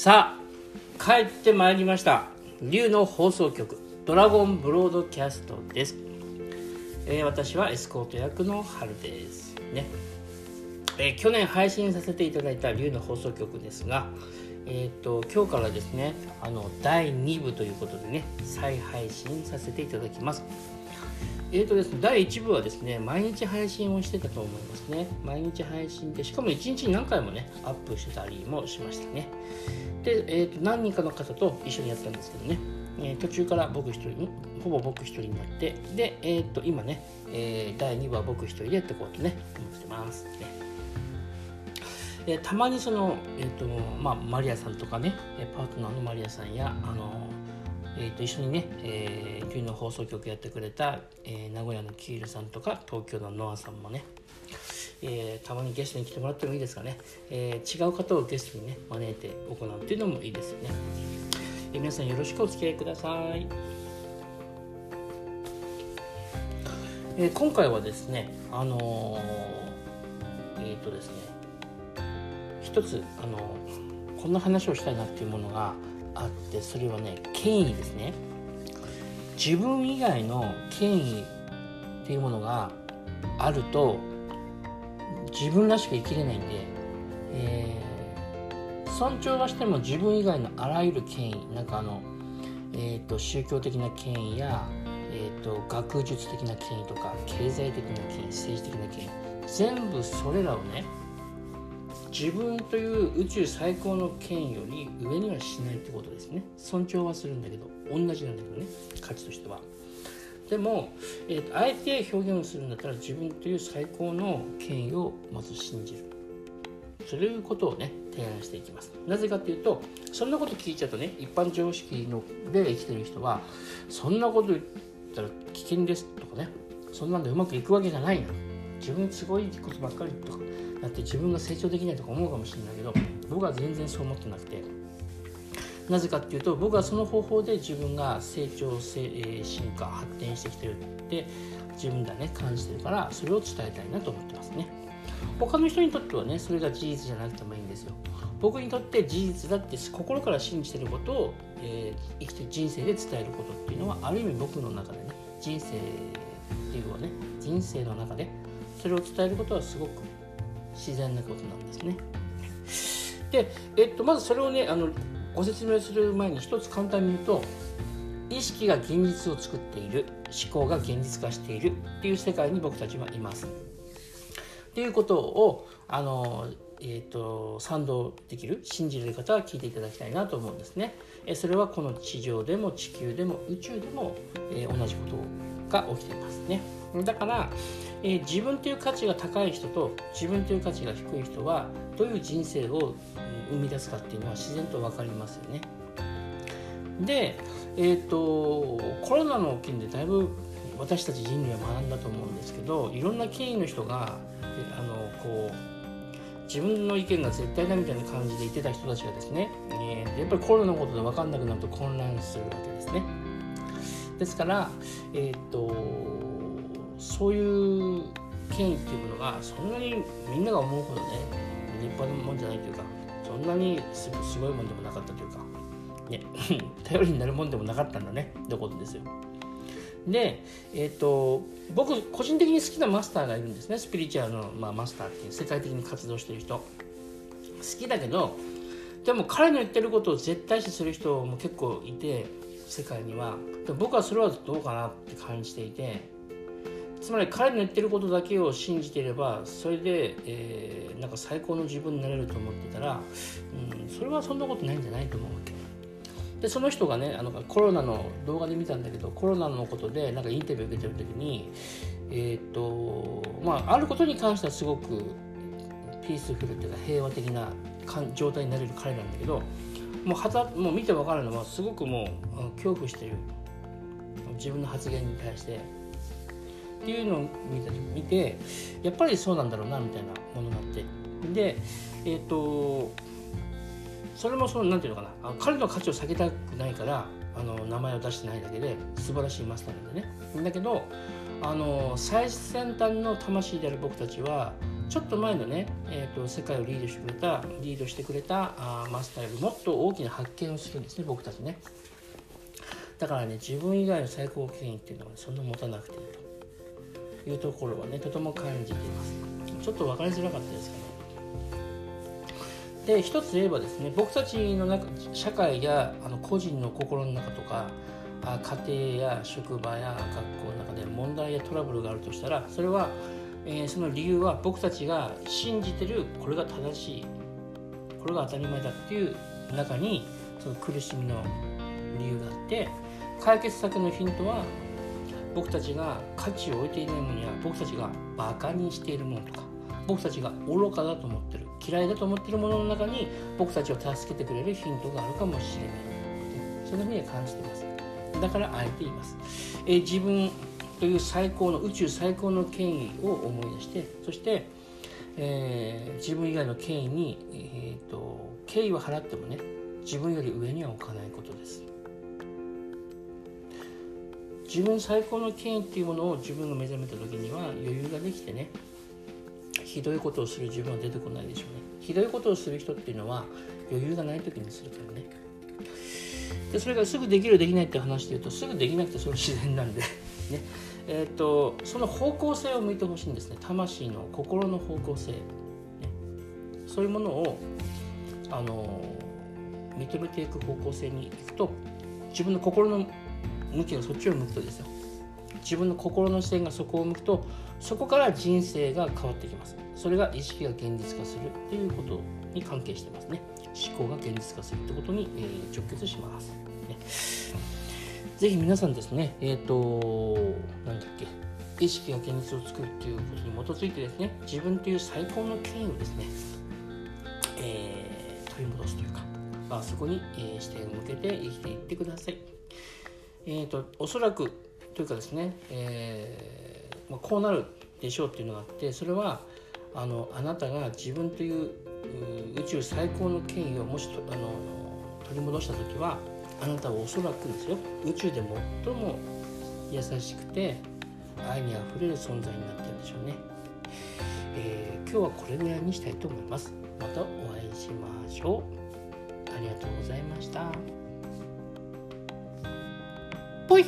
さあ帰ってまいりました。龍の放送局ドラゴンブロードキャストです、えー私はエスコート役の春です。ね、えー去年配信させていただいた龍の放送局ですがえー、と今日からですねあの第2部ということでね再配信させていただきます。えーとですね、第1部はですね、毎日配信をしてたと思いますね。毎日配信で、しかも1日に何回もね、アップしてたりもしましたね。で、えーと何人かの方と一緒にやったんですけどね、えー途中から僕一人に、ほぼ僕一人になって、で、えーと今ね、えー第2部は僕一人でやっていこうとね、思ってますね。でたまにその、えーとまあ、マリアさんとかねパートナーのマリアさんやあの、えーと一緒にね、えー、の放送局やってくれた、えー名古屋のキールさんとか東京のノアさんもね、えーたまにゲストに来てもらってもいいですかね、えー違う方をゲストにね招いて行うっていうのもいいですよね、えー皆さんよろしくお付き合いください、えー今回はですねあのえっ、とですね一つあのこんな話をしたいなっていうものがあってそれはね権威ですね。自分以外の権威っていうものがあると自分らしく生きれないんで、えー尊重はしても自分以外のあらゆる権威なんかあの、えー、と宗教的な権威や、えー、と学術的な権威とか経済的な権威政治的な権威全部それらをね自分という宇宙最高の権威より上にはしないってことですね。尊重はするんだけど同じなんだけどね価値としては。でも、えーとあえて表現をするんだったら自分という最高の権威をまず信じる。そういうことをね提案していきます。なぜかというとそんなこと聞いちゃうとね一般常識ので生きてる人はそんなこと言ったら危険ですとかねそんなんでうまくいくわけがないな自分すごいことばっかりとかだって自分が成長できないとか思うかもしれないけど僕は全然そう思ってなくて。なぜかっていうと僕はその方法で自分が成長せ、進化発展してきてるって自分ではね感じてるからそれを伝えたいなと思ってますね。他の人にとってはねそれが事実じゃなくてもいいんですよ。僕にとって事実だって心から信じてることを、えー生きてる人生で伝えることっていうのはある意味僕の中でね人生っていうのはね人生の中でそれを伝えることはすごく自然なことなんですね。で、えっと、まずそれをねあのご説明する前に一つ簡単に言うと意識が現実を作っている思考が現実化しているっていう世界に僕たちはいます。っていうことをあの、えー、と賛同できる信じれる方は聞いていただきたいなと思うんですね。えそれはこの地上でも地球でも宇宙でも、えー同じことをが起きてますねだから、えー自分という価値が高い人と自分という価値が低い人はどういう人生を生み出すかっていうのは自然と分かりますよねで、えー、とコロナの件でだいぶ私たち人類は学んだと思うんですけどいろんな権威の人があのこう自分の意見が絶対だみたいな感じで言ってた人たちがですね、えーやっぱりコロナのことで分かんなくなると混乱するわけですね。ですから、えー、とそういう権威っていうものがそんなにみんなが思うほどね立派なもんじゃないというかそんなにすごいもんでもなかったというか、ね、頼りになるもんでもなかったんだねってことですよ。で、えー、と僕個人的に好きなマスターがいるんですねスピリチュアルの、まあ、マスターっていう世界的に活動してる人好きだけどでも彼の言ってることを絶対視する人も結構いて世界には僕はそれはどうかなって感じていてつまり彼の言ってることだけを信じていればそれで、えーなんか最高の自分になれると思ってたら、うん、それはそんなことないんじゃないと思うわけ。でその人がねあのコロナの動画で見たんだけどコロナのことでなんかインタビュー受けてる時にえっ、とまああることに関してはすごくピースフルっていうか平和的な状態になれる彼なんだけどもうはもう見て分かるのはすごくもう恐怖してる。自分の発言に対して。っていうのを見た見てやっぱりそうなんだろうなみたいなものがあって。でえっ、とそれもそのなんていうのかな。彼の価値を下げたくないからあの名前を出してないだけで素晴らしいマスターなんでね。だけどあの最先端の魂である僕たちはちょっと前のね、えーと、世界をリードしてくれたリードしてくれたあマスターよりもっと大きな発見をするんですね僕たちね。だからね自分以外の最高権威っていうのは、ね、そんな持たなくていいというところはねとても感じています。ちょっと分かりづらかったですかね。で一つ言えばですね僕たちの中社会やあの個人の心の中とかあ家庭や職場や学校の中で問題やトラブルがあるとしたらそれは、えー、その理由は僕たちが信じてるこれが正しいこれが当たり前だっていう中にその苦しみの理由があって解決策のヒントは僕たちが価値を置いていないものや僕たちがバカにしているものとか僕たちが愚かだと思ってる嫌いだと思ってるものの中に僕たちを助けてくれるヒントがあるかもしれないそんなふうに感じてます。だからあえて言います、えー、自分という最高の宇宙最高の権威を思い出してそして、えー、自分以外の権威に、えーと、敬意を払ってもね自分より上には置かないことです。自分最高の権威っていうものを自分が目覚めた時には余裕ができてねひどいことをする自分は出てこないでしょうね。ひどいことをする人っていうのは余裕がない時にするからね。でそれがすぐできるできないって話で言うとすぐできなくてそれ自然なんでね。えーと、その方向性を向いてほしいんですね。魂の心の方向性、ね、そういうものをあの認めていく方向性にいくと自分の心の向きがそっちを向くとですよ。自分の心の視点がそこを向くとそこから人生が変わってきます。それが意識が現実化するということに関係してますね。思考が現実化するってことに、えー、直結します、ね、ぜひ皆さんですねえっ、ー、と何だっけ意識が現実を作るっていうことに基づいてですね自分という最高の権威をですね、えー、取り戻すというか、まあ、そこに、えー、視点を向けて生きていってください。えっ、ー、とおそらくというかですね、えーまあ、こうなるでしょうっていうのがあってそれはあのあなたが自分という宇宙最高の権威をもしとあの取り戻した時はあなたはおそらくですよ。宇宙で最も優しくて愛にあふれる存在になってるんでしょうね、えー、今日はこれぐらいにしたいと思います。またお会いしましょう。ありがとうございました。ぽい